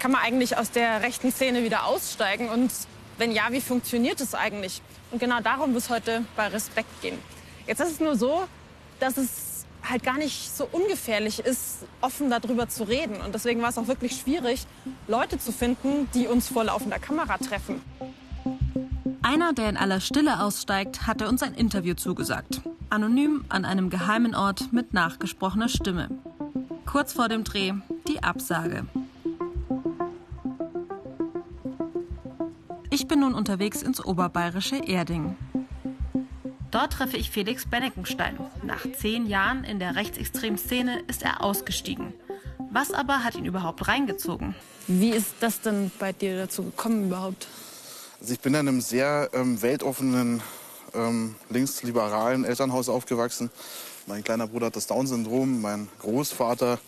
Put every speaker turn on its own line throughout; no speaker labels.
Kann man eigentlich aus der rechten Szene wieder aussteigen? Und wenn ja, wie funktioniert es eigentlich? Und genau darum wird es heute bei Respekt gehen. Jetzt ist es nur so, dass es halt gar nicht so ungefährlich ist, offen darüber zu reden. Und deswegen war es auch wirklich schwierig, Leute zu finden, die uns vor laufender Kamera treffen.
Einer, der in aller Stille aussteigt, hatte uns ein Interview zugesagt. Anonym an einem geheimen Ort mit nachgesprochener Stimme. Kurz vor dem Dreh die Absage. Ich bin nun unterwegs ins oberbayerische Erding. Dort treffe ich Felix Benneckenstein. Nach zehn Jahren in der rechtsextremen Szene ist er ausgestiegen. Was aber hat ihn überhaupt reingezogen?
Wie ist das denn bei dir dazu gekommen überhaupt?
Also ich bin in einem sehr ähm, weltoffenen, ähm, linksliberalen Elternhaus aufgewachsen. Mein kleiner Bruder hat das Down-Syndrom, mein Großvater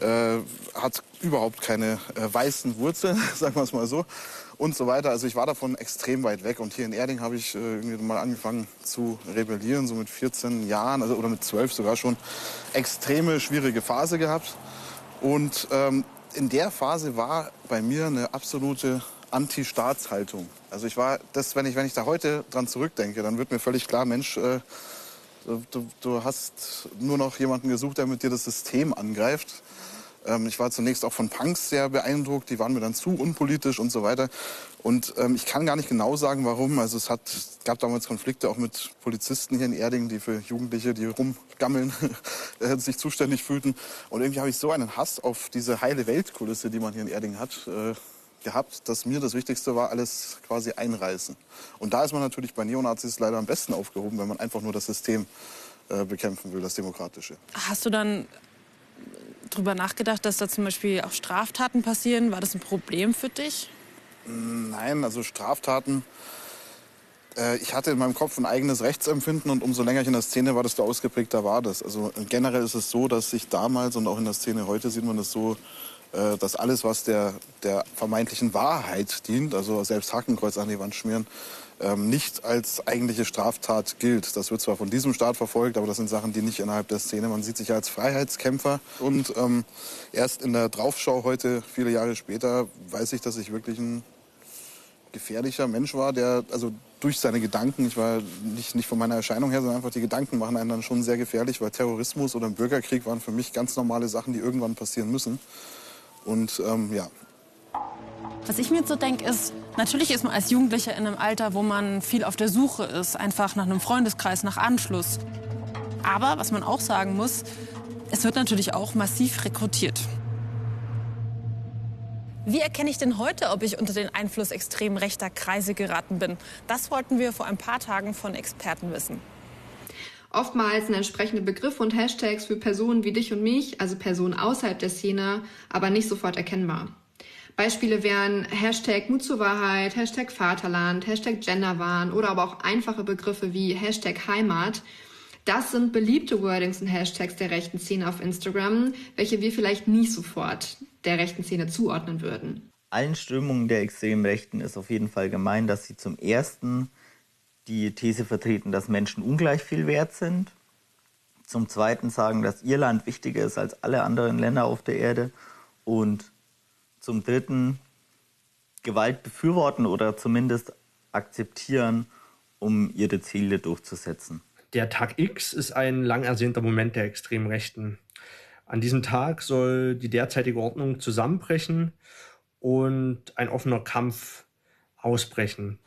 äh, hat überhaupt keine äh, weißen Wurzeln, sagen wir es mal so und so weiter. Also ich war davon extrem weit weg. Und hier in Erding habe ich äh, irgendwie mal angefangen zu rebellieren, so mit 14 Jahren also, oder mit 12 sogar schon. Extreme schwierige Phase gehabt. Und ähm, in der Phase war bei mir eine absolute Anti-Staatshaltung. Also ich war, das, wenn ich, wenn ich da heute dran zurückdenke, dann wird mir völlig klar, Mensch, äh, du, du hast nur noch jemanden gesucht, der mit dir das System angreift. Ähm, ich war zunächst auch von Punks sehr beeindruckt. Die waren mir dann zu unpolitisch und so weiter. Und ähm, ich kann gar nicht genau sagen, warum. Also es hat, gab damals Konflikte auch mit Polizisten hier in Erding, die für Jugendliche, die rumgammeln, äh, sich zuständig fühlten. Und irgendwie habe ich so einen Hass auf diese heile Weltkulisse, die man hier in Erding hat, äh, gehabt, dass mir das Wichtigste war, alles quasi einreißen. Und da ist man natürlich bei Neonazis leider am besten aufgehoben, wenn man einfach nur das System äh, bekämpfen will, das Demokratische.
Hast du dann drüber nachgedacht, dass da zum Beispiel auch Straftaten passieren? War das ein Problem für dich?
Nein, also Straftaten. Äh, ich hatte in meinem Kopf ein eigenes Rechtsempfinden und umso länger ich in der Szene war, desto ausgeprägter war das. Also generell ist es so, dass sich damals und auch in der Szene heute sieht man das so, äh, dass alles, was der, der vermeintlichen Wahrheit dient, also selbst Hakenkreuz an die Wand schmieren, ähm, nicht als eigentliche Straftat gilt. Das wird zwar von diesem Staat verfolgt, aber das sind Sachen, die nicht innerhalb der Szene. Man sieht sich als Freiheitskämpfer und ähm, erst in der Draufschau heute, viele Jahre später, weiß ich, dass ich wirklich ein gefährlicher Mensch war, der also durch seine Gedanken, ich war nicht, nicht von meiner Erscheinung her, sondern einfach die Gedanken machen einen dann schon sehr gefährlich, weil Terrorismus oder ein Bürgerkrieg waren für mich ganz normale Sachen, die irgendwann passieren müssen. Und ähm, ja,
was ich mir jetzt so denke, ist, natürlich ist man als Jugendlicher in einem Alter, wo man viel auf der Suche ist, einfach nach einem Freundeskreis, nach Anschluss. Aber was man auch sagen muss, es wird natürlich auch massiv rekrutiert. Wie erkenne ich denn heute, ob ich unter den Einfluss extrem rechter Kreise geraten bin? Das wollten wir vor ein paar Tagen von Experten wissen.
Oftmals sind entsprechende Begriffe und Hashtags für Personen wie dich und mich, also Personen außerhalb der Szene, aber nicht sofort erkennbar. Beispiele wären Hashtag Mut zur Wahrheit, Hashtag Vaterland, Hashtag Genderwahn oder aber auch einfache Begriffe wie Hashtag Heimat. Das sind beliebte Wordings und Hashtags der rechten Szene auf Instagram, welche wir vielleicht nie sofort der rechten Szene zuordnen würden.
Allen Strömungen der extremen Rechten ist auf jeden Fall gemein, dass sie zum ersten die These vertreten, dass Menschen ungleich viel wert sind. Zum zweiten sagen, dass ihr Land wichtiger ist als alle anderen Länder auf der Erde. Und zum Dritten Gewalt befürworten oder zumindest akzeptieren, um ihre Ziele durchzusetzen.
Der Tag X ist ein lang ersehnter Moment der extremen Rechten. An diesem Tag soll die derzeitige Ordnung zusammenbrechen und ein offener Kampf ausbrechen.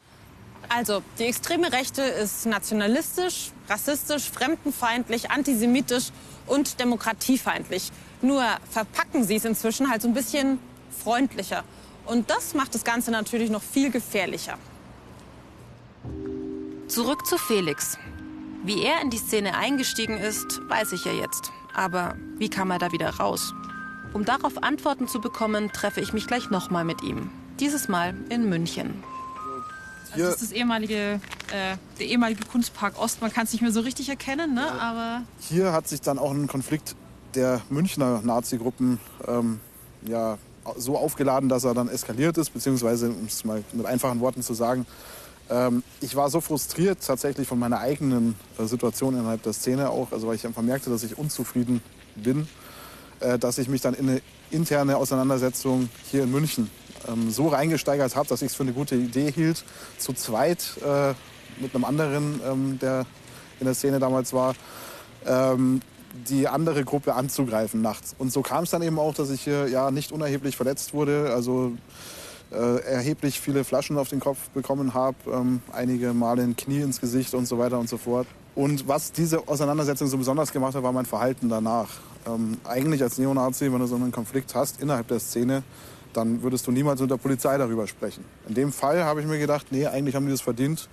Also, die extreme Rechte ist nationalistisch, rassistisch, fremdenfeindlich, antisemitisch und demokratiefeindlich. Nur verpacken sie es inzwischen halt so ein bisschen freundlicher. Und das macht das Ganze natürlich noch viel gefährlicher.
Zurück zu Felix. Wie er in die Szene eingestiegen ist, weiß ich ja jetzt. Aber wie kam er da wieder raus? Um darauf Antworten zu bekommen, treffe ich mich gleich nochmal mit ihm. Dieses Mal in München.
Also das ist das ehemalige, äh, der ehemalige Kunstpark Ost. Man kann es nicht mehr so richtig erkennen, ne? aber...
Hier hat sich dann auch ein Konflikt der Münchner Nazi-Gruppen ähm, ja, so aufgeladen, dass er dann eskaliert ist, beziehungsweise, um es mal mit einfachen Worten zu sagen, ähm, ich war so frustriert tatsächlich von meiner eigenen äh, Situation innerhalb der Szene auch, also weil ich einfach merkte, dass ich unzufrieden bin, äh, dass ich mich dann in eine interne Auseinandersetzung hier in München ähm, so reingesteigert habe, dass ich es für eine gute Idee hielt, zu zweit äh, mit einem anderen, ähm, der in der Szene damals war, ähm, die andere Gruppe anzugreifen nachts. Und so kam es dann eben auch, dass ich hier ja nicht unerheblich verletzt wurde. Also äh, erheblich viele Flaschen auf den Kopf bekommen habe, ähm, einige Male ein Knie ins Gesicht und so weiter und so fort. Und was diese Auseinandersetzung so besonders gemacht hat, war mein Verhalten danach. Ähm, eigentlich als Neonazi, wenn du so einen Konflikt hast innerhalb der Szene, dann würdest du niemals mit der Polizei darüber sprechen. In dem Fall habe ich mir gedacht, nee, eigentlich haben die das verdient,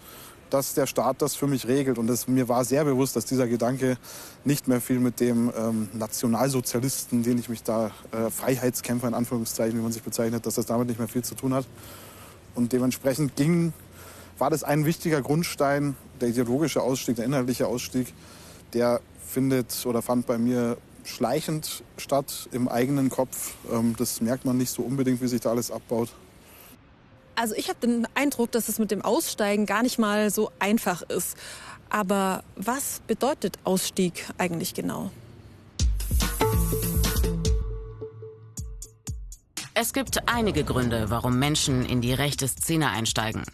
dass der Staat das für mich regelt. Und das, mir war sehr bewusst, dass dieser Gedanke nicht mehr viel mit dem ähm, Nationalsozialisten, den ich mich da, äh, Freiheitskämpfer in Anführungszeichen, wie man sich bezeichnet, dass das damit nicht mehr viel zu tun hat. Und dementsprechend ging, war das ein wichtiger Grundstein, der ideologische Ausstieg, der inhaltliche Ausstieg, der findet oder fand bei mir schleichend statt im eigenen Kopf. Ähm, das merkt man nicht so unbedingt, wie sich da alles abbaut.
Also ich habe den Eindruck, dass es mit dem Aussteigen gar nicht mal so einfach ist. Aber was bedeutet Ausstieg eigentlich genau?
Es gibt einige Gründe, warum Menschen in die rechte Szene einsteigen.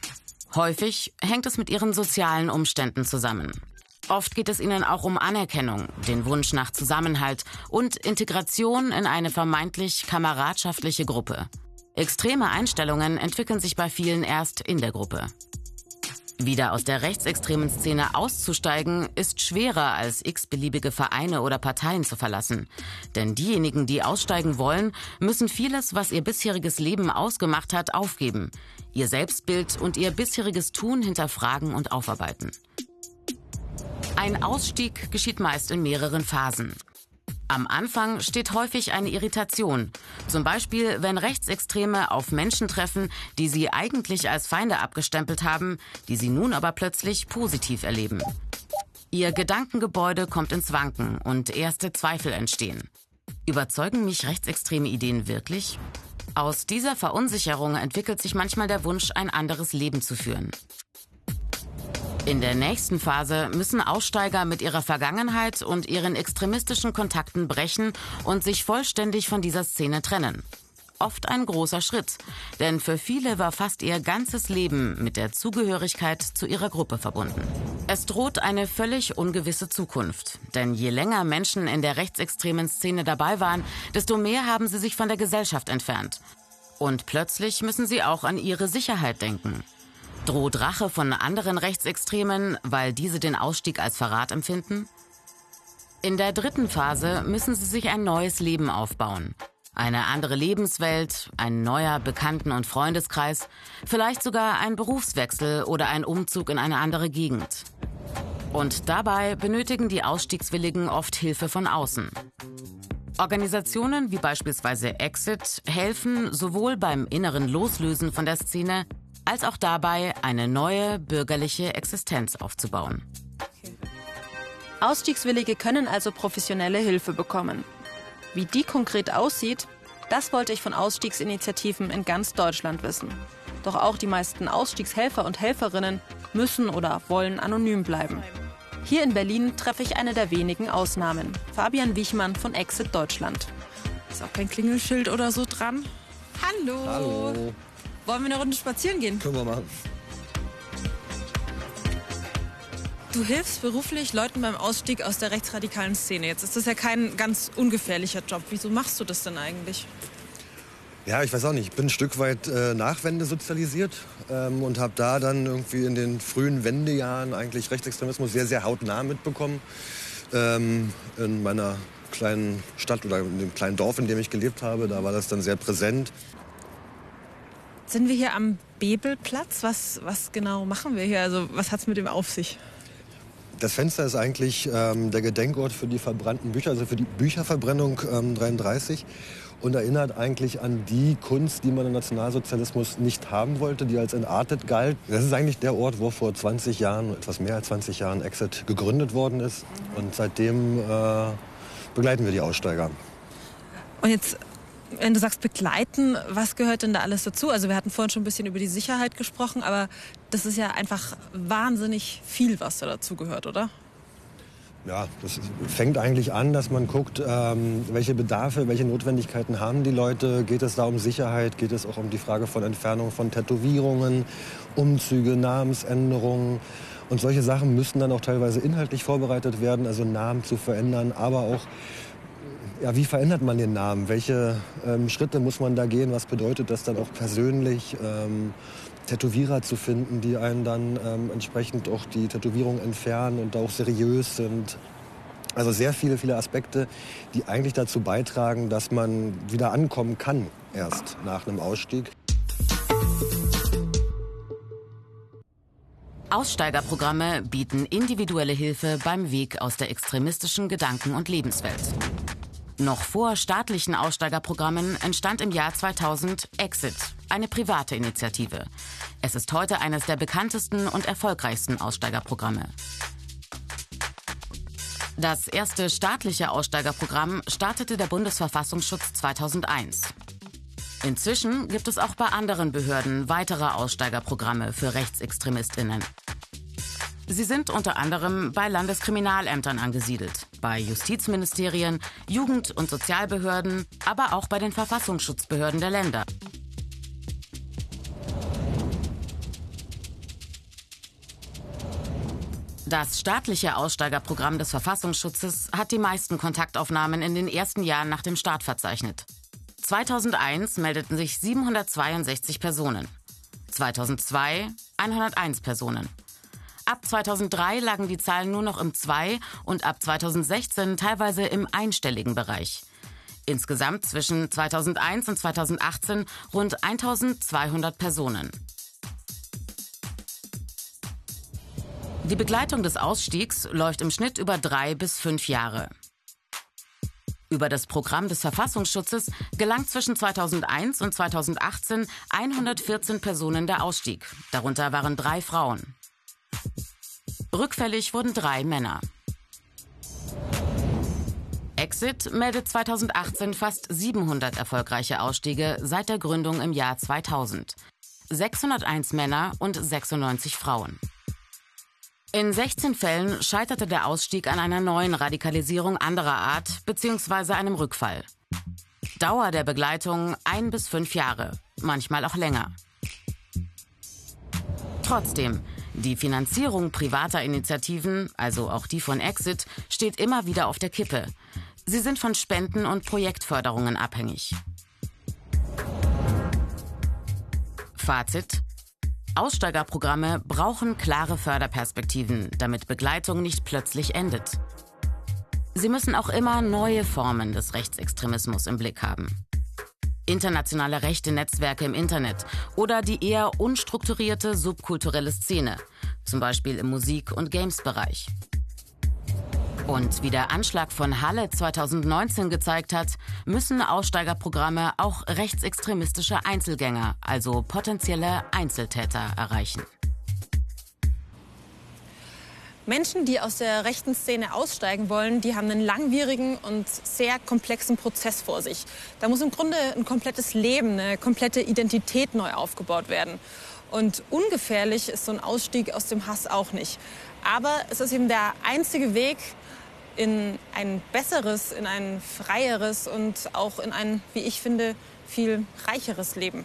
Häufig hängt es mit ihren sozialen Umständen zusammen. Oft geht es ihnen auch um Anerkennung, den Wunsch nach Zusammenhalt und Integration in eine vermeintlich kameradschaftliche Gruppe. Extreme Einstellungen entwickeln sich bei vielen erst in der Gruppe. Wieder aus der rechtsextremen Szene auszusteigen, ist schwerer als x-beliebige Vereine oder Parteien zu verlassen. Denn diejenigen, die aussteigen wollen, müssen vieles, was ihr bisheriges Leben ausgemacht hat, aufgeben. Ihr Selbstbild und ihr bisheriges Tun hinterfragen und aufarbeiten. Ein Ausstieg geschieht meist in mehreren Phasen. Am Anfang steht häufig eine Irritation. Zum Beispiel, wenn Rechtsextreme auf Menschen treffen, die sie eigentlich als Feinde abgestempelt haben, die sie nun aber plötzlich positiv erleben. Ihr Gedankengebäude kommt ins Wanken und erste Zweifel entstehen. Überzeugen mich rechtsextreme Ideen wirklich? Aus dieser Verunsicherung entwickelt sich manchmal der Wunsch, ein anderes Leben zu führen. In der nächsten Phase müssen Aussteiger mit ihrer Vergangenheit und ihren extremistischen Kontakten brechen und sich vollständig von dieser Szene trennen. Oft ein großer Schritt, denn für viele war fast ihr ganzes Leben mit der Zugehörigkeit zu ihrer Gruppe verbunden. Es droht eine völlig ungewisse Zukunft, denn je länger Menschen in der rechtsextremen Szene dabei waren, desto mehr haben sie sich von der Gesellschaft entfernt. Und plötzlich müssen sie auch an ihre Sicherheit denken. Droht Rache von anderen Rechtsextremen, weil diese den Ausstieg als Verrat empfinden? In der dritten Phase müssen sie sich ein neues Leben aufbauen. Eine andere Lebenswelt, ein neuer Bekannten- und Freundeskreis, vielleicht sogar ein Berufswechsel oder ein Umzug in eine andere Gegend. Und dabei benötigen die Ausstiegswilligen oft Hilfe von außen. Organisationen wie beispielsweise Exit helfen sowohl beim inneren Loslösen von der Szene als auch dabei, eine neue bürgerliche Existenz aufzubauen.
Ausstiegswillige können also professionelle Hilfe bekommen. Wie die konkret aussieht, das wollte ich von Ausstiegsinitiativen in ganz Deutschland wissen. Doch auch die meisten Ausstiegshelfer und Helferinnen müssen oder wollen anonym bleiben. Hier in Berlin treffe ich eine der wenigen Ausnahmen. Fabian Wichmann von Exit Deutschland.
Ist auch kein Klingelschild oder so dran? Hallo.
Hallo.
Wollen wir eine Runde spazieren gehen?
Können wir machen.
Du hilfst beruflich Leuten beim Ausstieg aus der rechtsradikalen Szene. Jetzt ist das ja kein ganz ungefährlicher Job. Wieso machst du das denn eigentlich?
Ja, ich weiß auch nicht. Ich bin ein Stück weit äh, Nachwende sozialisiert ähm, und habe da dann irgendwie in den frühen Wendejahren eigentlich Rechtsextremismus sehr, sehr hautnah mitbekommen. Ähm, in meiner kleinen Stadt oder in dem kleinen Dorf, in dem ich gelebt habe, da war das dann sehr präsent.
Sind wir hier am Bebelplatz? Was, was genau machen wir hier? Also was hat es mit dem auf sich?
Das Fenster ist eigentlich ähm, der Gedenkort für die verbrannten Bücher, also für die Bücherverbrennung ähm, 33 und erinnert eigentlich an die Kunst, die man im Nationalsozialismus nicht haben wollte, die als entartet galt. Das ist eigentlich der Ort, wo vor 20 Jahren, etwas mehr als 20 Jahren, Exit gegründet worden ist. Und seitdem äh, begleiten wir die Aussteiger.
Und jetzt wenn du sagst begleiten, was gehört denn da alles dazu? Also wir hatten vorhin schon ein bisschen über die Sicherheit gesprochen, aber das ist ja einfach wahnsinnig viel, was da dazu gehört, oder?
Ja, das fängt eigentlich an, dass man guckt, ähm, welche Bedarfe, welche Notwendigkeiten haben die Leute. Geht es da um Sicherheit? Geht es auch um die Frage von Entfernung von Tätowierungen, Umzüge, Namensänderungen? Und solche Sachen müssen dann auch teilweise inhaltlich vorbereitet werden, also Namen zu verändern, aber auch, ja, wie verändert man den Namen? Welche ähm, Schritte muss man da gehen? Was bedeutet das dann auch persönlich? Ähm, Tätowierer zu finden, die einen dann ähm, entsprechend auch die Tätowierung entfernen und auch seriös sind. Also sehr viele, viele Aspekte, die eigentlich dazu beitragen, dass man wieder ankommen kann erst nach einem Ausstieg.
Aussteigerprogramme bieten individuelle Hilfe beim Weg aus der extremistischen Gedanken- und Lebenswelt. Noch vor staatlichen Aussteigerprogrammen entstand im Jahr 2000 Exit, eine private Initiative. Es ist heute eines der bekanntesten und erfolgreichsten Aussteigerprogramme. Das erste staatliche Aussteigerprogramm startete der Bundesverfassungsschutz 2001. Inzwischen gibt es auch bei anderen Behörden weitere Aussteigerprogramme für Rechtsextremistinnen. Sie sind unter anderem bei Landeskriminalämtern angesiedelt, bei Justizministerien, Jugend- und Sozialbehörden, aber auch bei den Verfassungsschutzbehörden der Länder. Das staatliche Aussteigerprogramm des Verfassungsschutzes hat die meisten Kontaktaufnahmen in den ersten Jahren nach dem Start verzeichnet. 2001 meldeten sich 762 Personen. 2002 101 Personen. Ab 2003 lagen die Zahlen nur noch im Zwei- und ab 2016 teilweise im einstelligen Bereich. Insgesamt zwischen 2001 und 2018 rund 1200 Personen. Die Begleitung des Ausstiegs läuft im Schnitt über drei bis fünf Jahre. Über das Programm des Verfassungsschutzes gelang zwischen 2001 und 2018 114 Personen der Ausstieg. Darunter waren drei Frauen. Rückfällig wurden drei Männer. Exit meldet 2018 fast 700 erfolgreiche Ausstiege seit der Gründung im Jahr 2000. 601 Männer und 96 Frauen. In 16 Fällen scheiterte der Ausstieg an einer neuen Radikalisierung anderer Art bzw. einem Rückfall. Dauer der Begleitung ein bis fünf Jahre, manchmal auch länger. Trotzdem, die Finanzierung privater Initiativen, also auch die von Exit, steht immer wieder auf der Kippe. Sie sind von Spenden und Projektförderungen abhängig. Fazit. Aussteigerprogramme brauchen klare Förderperspektiven, damit Begleitung nicht plötzlich endet. Sie müssen auch immer neue Formen des Rechtsextremismus im Blick haben. Internationale rechte Netzwerke im Internet oder die eher unstrukturierte subkulturelle Szene, zum Beispiel im Musik- und Games-Bereich. Und wie der Anschlag von Halle 2019 gezeigt hat, müssen Aussteigerprogramme auch rechtsextremistische Einzelgänger, also potenzielle Einzeltäter, erreichen.
Menschen, die aus der rechten Szene aussteigen wollen, die haben einen langwierigen und sehr komplexen Prozess vor sich. Da muss im Grunde ein komplettes Leben, eine komplette Identität neu aufgebaut werden. Und ungefährlich ist so ein Ausstieg aus dem Hass auch nicht. Aber es ist eben der einzige Weg, in ein besseres, in ein freieres und auch in ein, wie ich finde, viel reicheres Leben.